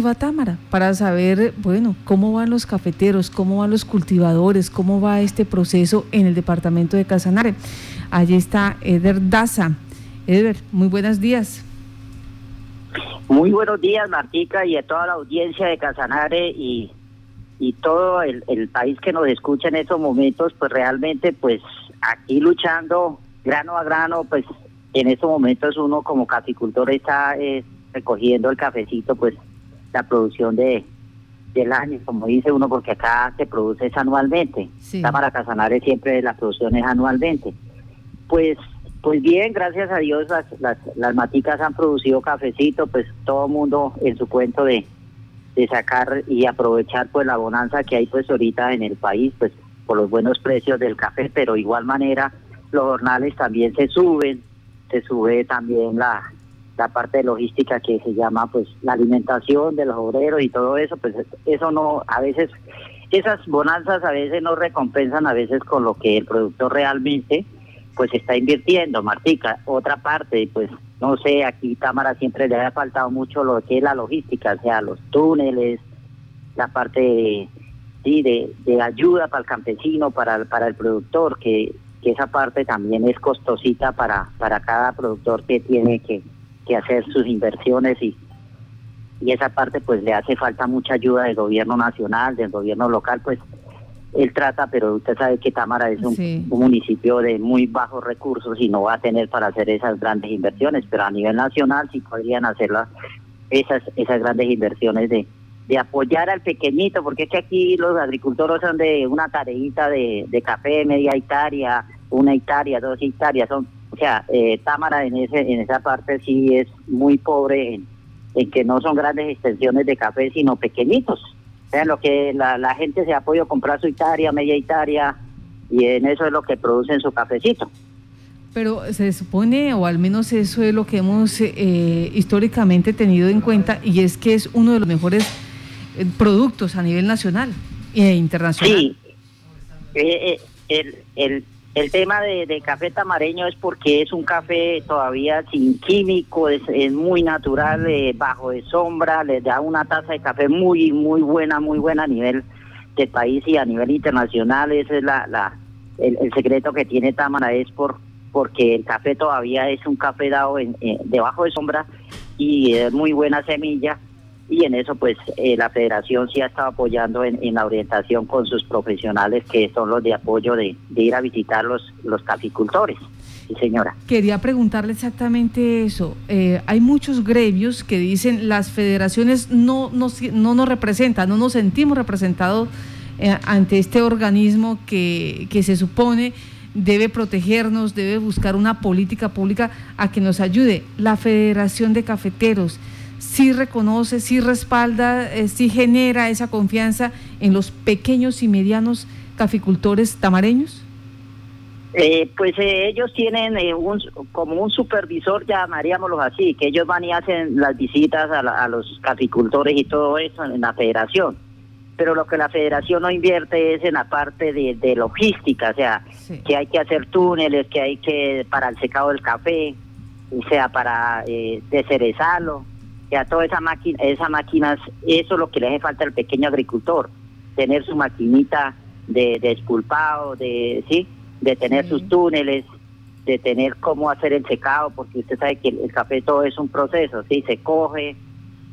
cultiva Támara, para saber, bueno, cómo van los cafeteros, cómo van los cultivadores, cómo va este proceso en el departamento de Casanare. Allí está Eder Daza. Eder, muy buenos días. Muy buenos días, Martica, y a toda la audiencia de Casanare y, y todo el, el país que nos escucha en estos momentos, pues realmente, pues aquí luchando grano a grano, pues en estos momentos uno como caficultor está eh, recogiendo el cafecito, pues la producción de del año, como dice uno, porque acá se produce es anualmente. Sí. Cámara Casanare siempre la producción es anualmente. Pues pues bien, gracias a Dios las, las, las maticas han producido cafecito, pues todo el mundo en su cuento de, de sacar y aprovechar pues la bonanza que hay pues ahorita en el país, pues por los buenos precios del café, pero igual manera los jornales también se suben, se sube también la, la parte de logística que se llama pues la alimentación de los obreros y todo eso, pues eso no, a veces, esas bonanzas a veces no recompensan a veces con lo que el productor realmente pues está invirtiendo, Martica. Otra parte, pues no sé, aquí Támara siempre le ha faltado mucho lo que es la logística, o sea, los túneles, la parte de, sí, de, de ayuda para el campesino, para, para el productor, que que esa parte también es costosita para, para cada productor que tiene que, que hacer sus inversiones y, y esa parte pues le hace falta mucha ayuda del gobierno nacional, del gobierno local, pues él trata, pero usted sabe que Támara es un, municipio de muy bajos recursos y no va a tener para hacer esas grandes inversiones, pero a nivel nacional sí podrían hacer esas, esas grandes inversiones de, de apoyar al pequeñito, porque es que aquí los agricultores son de una tareita de, de café, media hectárea, una hectárea, dos hectáreas, son, sea, eh, Támara en ese en esa parte sí es muy pobre en, en, que no son grandes extensiones de café, sino pequeñitos. O sea, lo que la, la gente se ha podido comprar su hectárea, media hectárea, y en eso es lo que producen su cafecito. Pero se supone, o al menos eso es lo que hemos eh, históricamente tenido en cuenta, y es que es uno de los mejores eh, productos a nivel nacional e internacional. Sí, eh, eh, el, el, el tema de, de, café tamareño es porque es un café todavía sin químico, es, es muy natural, eh, bajo de sombra, le da una taza de café muy, muy buena, muy buena a nivel de país y a nivel internacional. Ese es la, la, el, secreto que tiene Támara, es por porque el café todavía es un café dado en, debajo de sombra y es muy buena semilla y en eso pues eh, la federación sí ha estado apoyando en, la orientación con sus profesionales que son los de apoyo de, ir a visitar los, los caficultores. Sí, señora. Quería preguntarle exactamente eso. Eh, hay muchos gremios que dicen las federaciones no, no, no nos representan, no nos sentimos representados eh, ante este organismo que, que se supone debe protegernos, debe buscar una política pública a que nos ayude. La Federación de Cafeteros sí reconoce, sí respalda, eh, sí genera esa confianza en los pequeños y medianos caficultores tamareños? Eh, pues eh, ellos tienen eh, un, como un supervisor, llamaríamoslo así, que ellos van y hacen las visitas a, la, a, los caficultores y todo eso en la federación. Pero lo que la federación no invierte es en la parte de, de logística, o sea, sí. que hay que hacer túneles, que hay que para el secado del café, o sea, para eh, descerezarlo, a toda esa máquina, esas máquinas, eso es lo que le hace falta al pequeño agricultor, tener su maquinita de, de espulpado, de, ¿sí? de tener sí. sus túneles, de tener cómo hacer el secado, porque usted sabe que el, el, café todo es un proceso, ¿sí? se coge,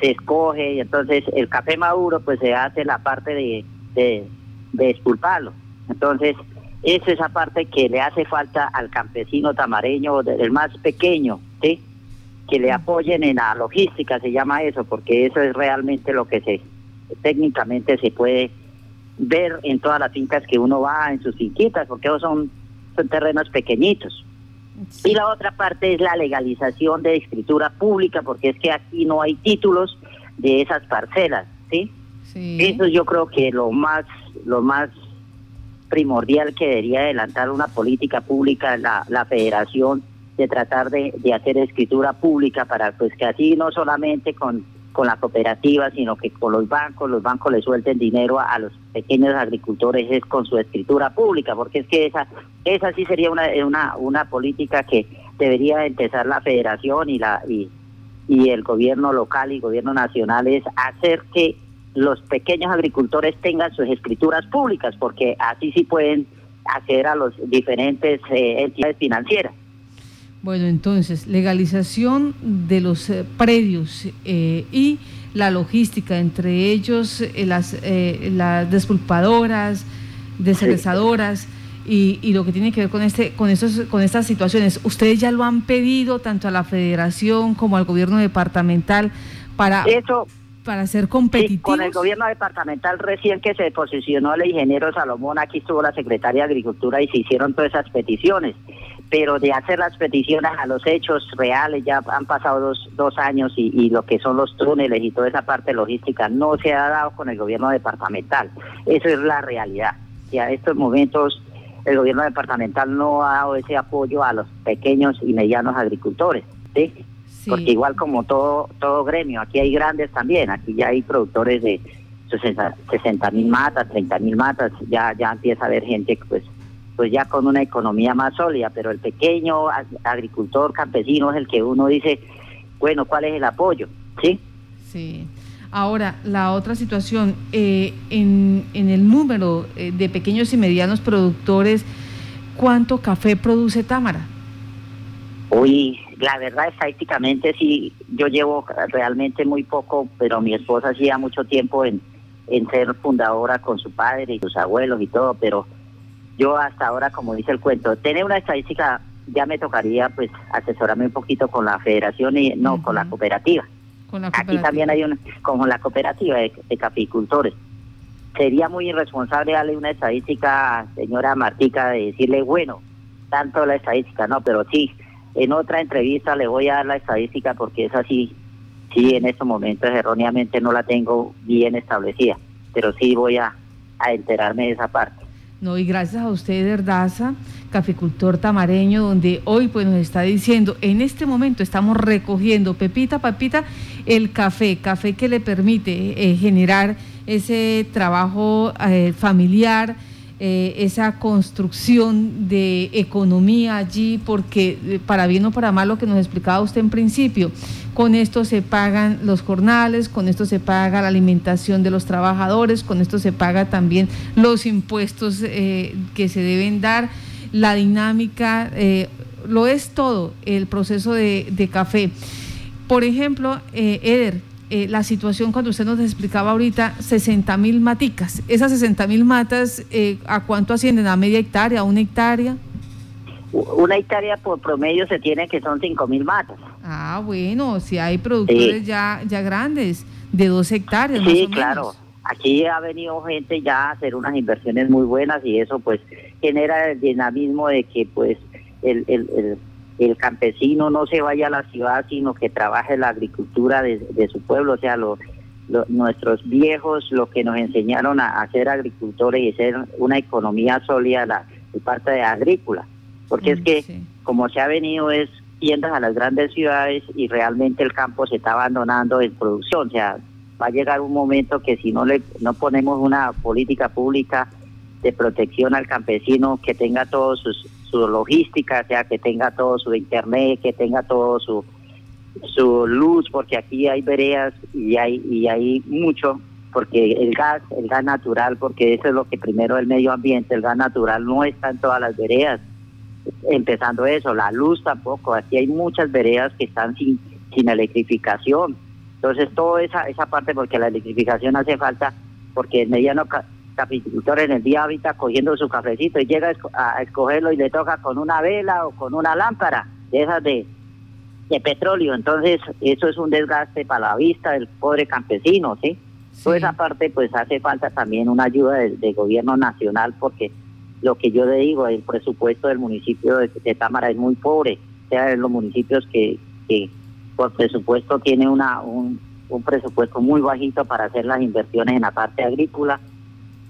se escoge, y entonces el café maduro pues se hace la parte de, de, de espulparlo. Entonces, es esa parte que le hace falta al campesino tamareño, el más pequeño, ¿sí? Que le apoyen en la logística, se llama eso, porque eso es realmente lo que se técnicamente se puede ver en todas las fincas que uno va, en sus finquitas, porque son, son terrenos pequeñitos. Sí. Y la otra parte es la legalización de escritura pública, porque es que aquí no hay títulos de esas parcelas, ¿sí? sí. Eso yo creo que lo más, lo más primordial que debería adelantar una política pública la, la federación de tratar de, de, hacer escritura pública para pues que así no solamente con, con la cooperativa, sino que con los bancos, los bancos le suelten dinero a, los pequeños agricultores es con su escritura pública, porque es que esa, esa sí sería una, una, una política que debería empezar la federación y la y, y el gobierno local y gobierno nacional es hacer que los pequeños agricultores tengan sus escrituras públicas, porque así sí pueden acceder a los diferentes eh, entidades financieras. Bueno, entonces, legalización de los eh, predios eh, y la logística, entre ellos las, las despulpadoras, descerezadoras. Y, y, lo que tiene que ver con este con estos con estas situaciones ustedes ya lo han pedido tanto a la Federación como al gobierno departamental para eso para ser competitivos. con el gobierno departamental recién que se posicionó el ingeniero Salomón, aquí estuvo la secretaria de Agricultura y se hicieron todas esas peticiones. Pero de hacer las peticiones a los hechos reales, ya han pasado dos, dos años y, y lo que son los túneles y toda esa parte logística no se ha dado con el gobierno departamental. Eso es la realidad. Y a estos momentos el gobierno departamental no ha dado ese apoyo a los pequeños y medianos agricultores. ¿sí? porque igual como todo todo gremio, aquí hay grandes también, aquí ya hay productores de 60 mil matas, 30 mil matas, ya ya empieza a haber gente pues pues ya con una economía más sólida, pero el pequeño agricultor campesino es el que uno dice, bueno, ¿cuál es el apoyo? ¿Sí? Sí. Ahora, la otra situación, eh, en, en el número eh, de pequeños y medianos productores, ¿cuánto café produce Támara? Uy, la verdad estadísticamente sí, yo llevo realmente muy poco, pero mi esposa hacía mucho tiempo en, en ser fundadora con su padre y sus abuelos y todo, pero yo hasta ahora, como dice el cuento, tener una estadística ya me tocaría pues asesorarme un poquito con la federación y no, con, la cooperativa. Aquí también hay una, como la cooperativa de, de capicultores. Sería muy irresponsable darle una estadística, señora Martica, de decirle, bueno, tanto la estadística, no, pero sí, en otra entrevista le voy a dar la estadística porque es así, sí, en estos momentos erróneamente no la tengo bien establecida, pero sí voy a, enterarme de esa parte. No, y gracias a usted, Verdaza, caficultor tamareño, donde hoy pues nos está diciendo, en este momento estamos recogiendo, pepita, papita, el café, café que le permite eh, generar ese trabajo eh, familiar, eh, esa construcción de economía allí, porque eh, para bien o para mal lo que nos explicaba usted en principio, con esto se pagan los jornales, con esto se paga la alimentación de los trabajadores, con esto se paga también los impuestos eh, que se deben dar, la dinámica, lo es todo el proceso de, de café. Por ejemplo, Eder, eh, la situación cuando usted nos explicaba ahorita 60 mil maticas. Esas 60 mil matas, eh, ¿a cuánto ascienden? ¿A media hectárea? ¿A una hectárea? Una hectárea por promedio se tiene que son 5 mil matas. Ah, bueno, si hay productores ya, ya grandes, de dos hectáreas. Sí, claro. Aquí ha venido gente ya a hacer unas inversiones muy buenas y eso pues genera el dinamismo de que pues el, el el campesino no se vaya a la ciudad, sino que trabaje la agricultura de, su pueblo, o sea, nuestros viejos, lo que nos enseñaron a, ser agricultores y ser una economía sólida, la, parte de agrícola, porque es mm, que como se ha venido es tiendas a las grandes ciudades y realmente el campo se está abandonando en producción, o sea, va a llegar un momento que si no le no ponemos una política pública de protección al campesino que tenga todos sus su logística, sea que tenga todo su internet, que tenga todo su su luz, porque aquí hay veredas y hay y hay mucho, porque el gas, el gas natural, porque eso es lo que primero el medio ambiente, el gas natural no está en todas las veredas. Empezando eso, la luz tampoco, aquí hay muchas veredas que están sin sin electrificación. Entonces, toda esa esa parte porque la electrificación hace falta porque el mediano capicultor en el día ahorita cogiendo su cafecito y llega a escogerlo y le toca con una vela o con una lámpara de esas de, de petróleo. Entonces, eso es un desgaste para la vista del pobre campesino, ¿sí? Toda esa parte, pues hace falta también una ayuda del gobierno nacional porque lo que yo le digo, el presupuesto del municipio de, Támara es muy pobre. O sea, en los municipios que, que por presupuesto tiene una un, un presupuesto muy bajito para hacer las inversiones en la parte agrícola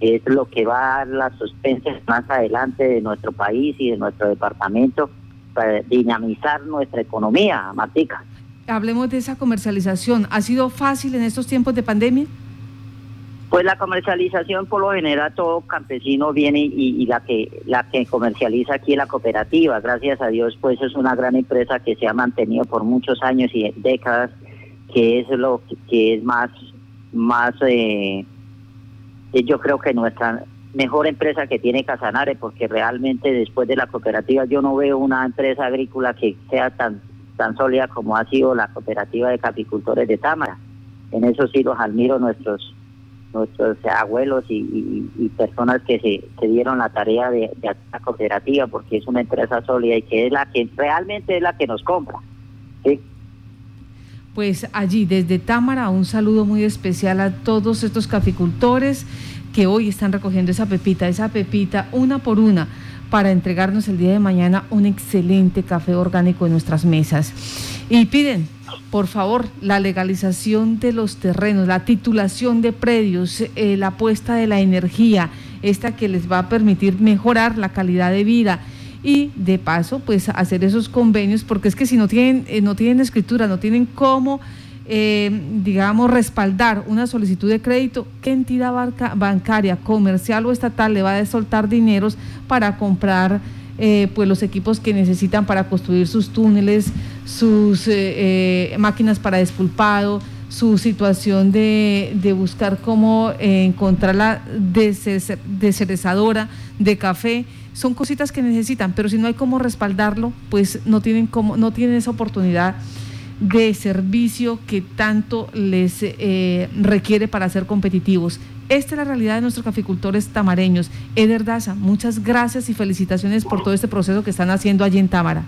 es lo que va a dar la suspensión más adelante de nuestro país y de nuestro departamento para dinamizar nuestra economía, Martica. Hablemos de esa comercialización. ¿Ha sido fácil en estos tiempos de pandemia? Pues la comercialización por lo general todo campesino viene y, la que la que comercializa aquí es la cooperativa. Gracias a Dios pues es una gran empresa que se ha mantenido por muchos años y décadas, que es lo que, es más más eh, yo creo que nuestra mejor empresa que tiene Casanare porque realmente después de la cooperativa yo no veo una empresa agrícola que sea tan tan sólida como ha sido la cooperativa de capicultores de Támara. En eso sí los admiro nuestros nuestros abuelos y, personas que se, dieron la tarea de, de la cooperativa porque es una empresa sólida y que es la que realmente es la que nos compra. Pues allí desde Támara un saludo muy especial a todos estos caficultores que hoy están recogiendo esa pepita, esa pepita una por una para entregarnos el día de mañana un excelente café orgánico en nuestras mesas. Y piden por favor, la legalización de los terrenos, la titulación de predios, eh, la apuesta de la energía, esta que les va a permitir mejorar la calidad de vida y de paso, pues hacer esos convenios, porque es que si no tienen, eh, no tienen escritura, no tienen cómo, eh, digamos, respaldar una solicitud de crédito, ¿qué entidad bancaria, comercial o estatal le va a soltar dineros para comprar? Eh, pues los equipos que necesitan para construir sus túneles, sus eh, eh, máquinas para despulpado, su situación de, buscar cómo encontrar la descerezadora de café. Son cositas que necesitan, pero si no hay cómo respaldarlo, pues no tienen, cómo, no tienen esa oportunidad de servicio que tanto les requiere para ser competitivos. Esta es la realidad de nuestros caficultores tamareños. Eder Daza, muchas gracias y felicitaciones por todo este proceso que están haciendo allí en Támara.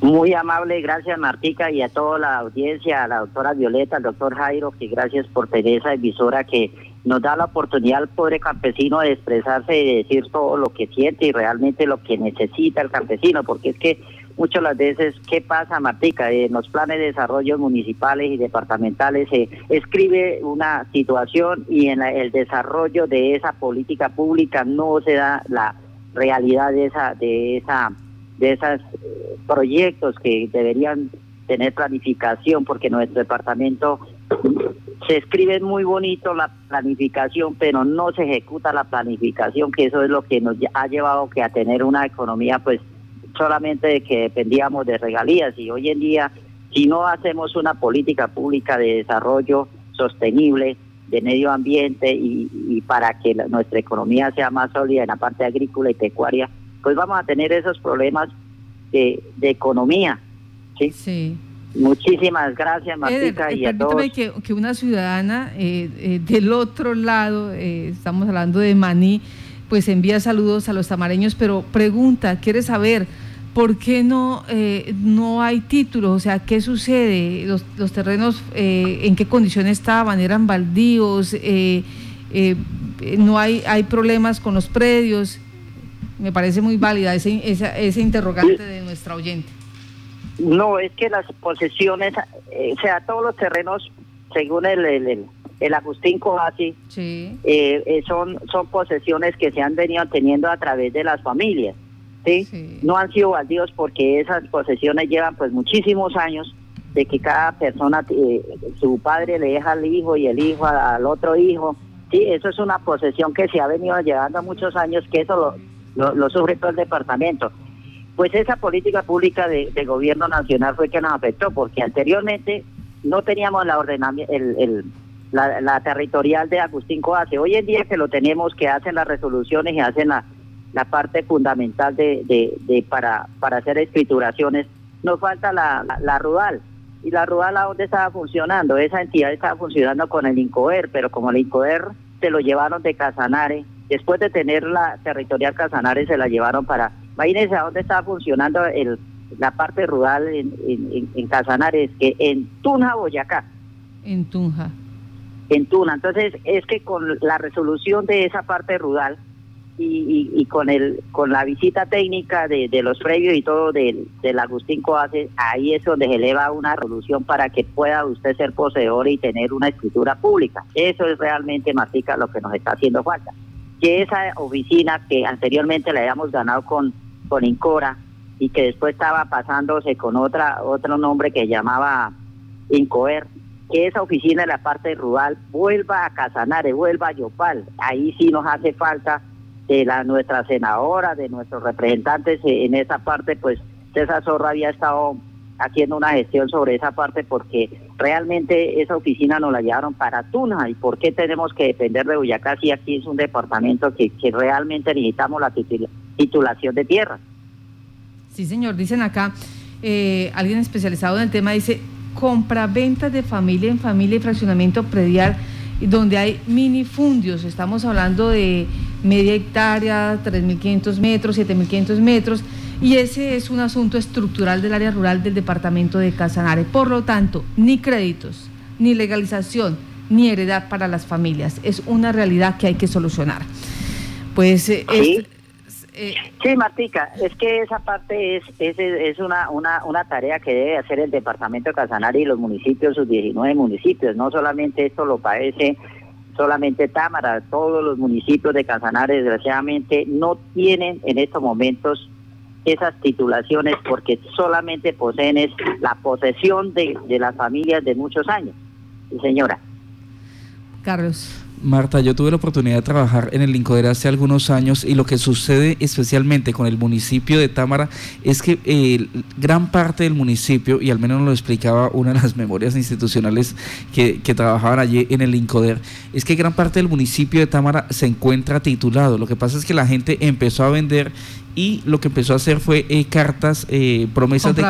Muy amable, gracias Martica y a toda la audiencia, a la doctora Violeta, al doctor Jairo, que gracias por tener esa emisora que nos da la oportunidad al pobre campesino de expresarse y de decir todo lo que siente y realmente lo que necesita el campesino, porque es que muchas las veces, ¿qué pasa, Martica? En los planes de desarrollo municipales y departamentales se escribe una situación y en el desarrollo de esa política pública no se da la realidad de esa de esa de esos eh, proyectos que deberían tener planificación porque nuestro departamento se escribe muy bonito la planificación pero no se ejecuta la planificación que eso es lo que nos ha llevado que a tener una economía pues solamente de que dependíamos de regalías. Y hoy en día si no hacemos una política pública de desarrollo sostenible de medio ambiente y, para que nuestra economía sea más sólida en la parte agrícola y pecuaria, pues vamos a tener esos problemas de, economía. ¿sí? Muchísimas gracias, Martica, y a todos. Que, que una ciudadana eh, eh, del otro lado, eh, estamos hablando de Maní, pues envía saludos a los tamareños, pero pregunta, quiere saber ¿por qué no, eh, no hay títulos? O sea, ¿qué sucede? ¿Los, los terrenos eh, en qué condiciones estaban? ¿Eran baldíos? Eh, ¿No hay, hay problemas con los predios? Me parece muy válida ese, ese interrogante de nuestra oyente. No, es que las posesiones, o sea, todos los terrenos, según el, el, el, Agustín Covasi, son, son posesiones que se han venido teniendo a través de las familias. ¿sí? No han sido baldíos porque esas posesiones llevan pues muchísimos años de que cada persona, eh, su padre le deja al hijo y el hijo al otro hijo. Sí, eso es una posesión que se ha venido llevando muchos años, que eso lo, lo, sufre todo el departamento. Pues esa política pública de, gobierno nacional fue que nos afectó, porque anteriormente no teníamos la ordenamiento, el, la, la, territorial de Agustín Coase. Hoy en día que lo tenemos, que hacen las resoluciones y hacen la, la parte fundamental de, de, para, para hacer escrituraciones, nos falta la, la, Rudal. ¿Y la Rudal a dónde estaba funcionando? Esa entidad estaba funcionando con el INCOER, pero como el INCOER se lo llevaron de Casanare, después de tener la territorial Casanare se la llevaron para... Imagínense a dónde estaba funcionando el, la parte rural en, en, en Casanare, es que en Tunja, Boyacá. En Tunja. En Tuna. Entonces, es que con la resolución de esa parte rural, y, y, con el con la visita técnica de, de los previos y todo del, del Agustín Coace, ahí es donde se eleva una resolución para que pueda usted ser poseedor y tener una escritura pública. Eso es realmente, Martica, lo que nos está haciendo falta. Que esa oficina que anteriormente la habíamos ganado con, con Incora y que después estaba pasándose con otra otro nombre que llamaba Incoer, que esa oficina de la parte rural vuelva a Casanare, vuelva a Yopal. Ahí sí nos hace falta de la nuestra senadora, de nuestros representantes en esa parte, pues César Zorra había estado haciendo una gestión sobre esa parte porque realmente esa oficina nos la llevaron para Tuna y por qué tenemos que depender de Boyacá si aquí es un departamento que, que realmente necesitamos la titulación de tierra. Sí, señor, dicen acá, eh, alguien especializado en el tema dice, compra-venta de familia en familia y fraccionamiento predial, donde hay minifundios, estamos hablando de media hectárea, 3.500 metros, 7.500 metros, y ese es un asunto estructural del área rural del departamento de Casanare. Por lo tanto, ni créditos, ni legalización, ni heredad para las familias. Es una realidad que hay que solucionar. Pues eh, ¿Sí? Eh, sí, Martica, es que esa parte es, es, es una, una, una tarea que debe hacer el departamento de Casanare y los municipios, sus 19 municipios. No solamente esto lo padece solamente Támara, todos los municipios de Casanare desgraciadamente no tienen en estos momentos esas titulaciones porque solamente poseen la posesión de, de las familias de muchos años. señora. Carlos. Marta, yo tuve la oportunidad de trabajar en el Incoder hace algunos años y lo que sucede especialmente con el municipio de Támara es que eh, gran parte del municipio, y al menos lo explicaba una de las memorias institucionales que, que trabajaban allí en el Incoder, es que gran parte del municipio de Támara se encuentra titulado. Lo que pasa es que la gente empezó a vender y lo que empezó a hacer fue eh, cartas, eh, promesas, de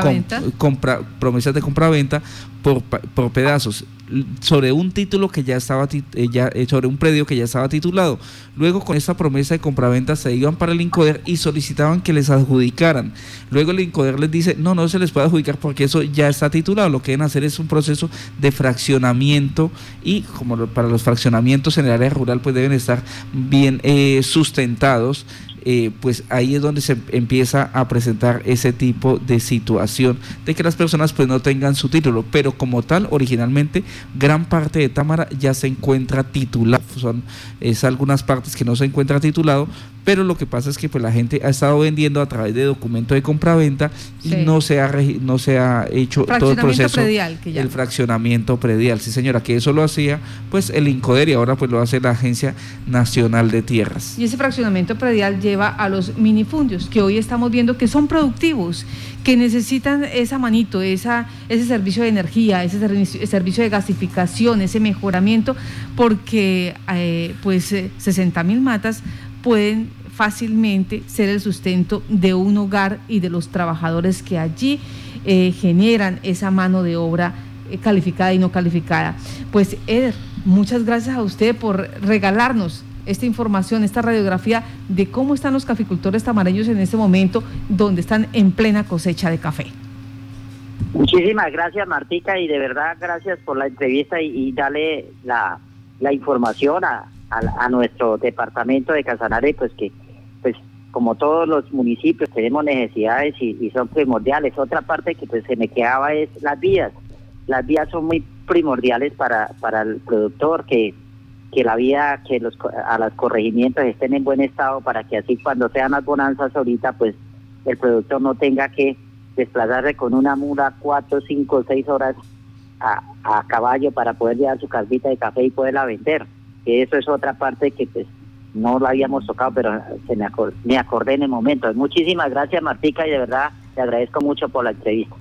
compra, promesas de compra-venta por, por pedazos sobre un título que ya estaba eh, ya, sobre un predio que ya estaba titulado. Luego con esa promesa de compraventa se iban para el Incoder y solicitaban que les adjudicaran. Luego el Incoder les dice, "No, no se les puede adjudicar porque eso ya está titulado. Lo que deben hacer es un proceso de fraccionamiento y como para los fraccionamientos en el área rural pues deben estar bien sustentados eh, pues ahí es donde se empieza a presentar ese tipo de situación de que las personas pues no tengan su título, pero como tal, originalmente gran parte de Támara ya se encuentra titulado, son es algunas partes que no se encuentra titulado, pero lo que pasa es que pues la gente ha estado vendiendo a través de documento de compra-venta y no se ha no se ha hecho todo el proceso predial, el fraccionamiento predial. Sí, señora, que eso lo hacía pues el INCODER y ahora pues lo hace la Agencia Nacional de Tierras. Y ese fraccionamiento predial lleva a los minifundios que hoy estamos viendo que son productivos, que necesitan esa manito, esa, ese servicio de energía, ese servicio, de gasificación, ese mejoramiento, porque eh, pues 60 eh, mil matas pueden fácilmente ser el sustento de un hogar y de los trabajadores que allí eh, generan esa mano de obra eh, calificada y no calificada. Pues Eder, muchas gracias a usted por regalarnos esta información, esta radiografía de cómo están los caficultores tamareños en este momento, donde están en plena cosecha de café. Muchísimas gracias, Martica, y de verdad gracias por la entrevista y, darle la, la información a, a, nuestro departamento de Casanare, pues que, pues como todos los municipios tenemos necesidades y, son primordiales. Otra parte que pues se me quedaba es las vías. Las vías son muy primordiales para, para el productor, que, que la vía, que los, a los corregimientos estén en buen estado para que así cuando sean las bonanzas ahorita, pues el productor no tenga que desplazarse con una mula cuatro, cinco, seis horas a, a caballo para poder llevar su casita de café y poderla vender que eso es otra parte que pues no lo habíamos tocado, pero se me, acordé, me acordé en el momento. Muchísimas gracias Martica y de verdad te agradezco mucho por la entrevista.